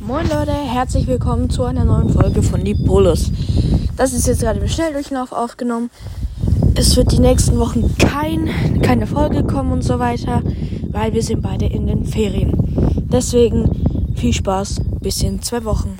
Moin Leute, herzlich willkommen zu einer neuen Folge von Die Polos. Das ist jetzt gerade im Schnelldurchlauf aufgenommen. Es wird die nächsten Wochen kein, keine Folge kommen und so weiter, weil wir sind beide in den Ferien. Deswegen viel Spaß bis in zwei Wochen.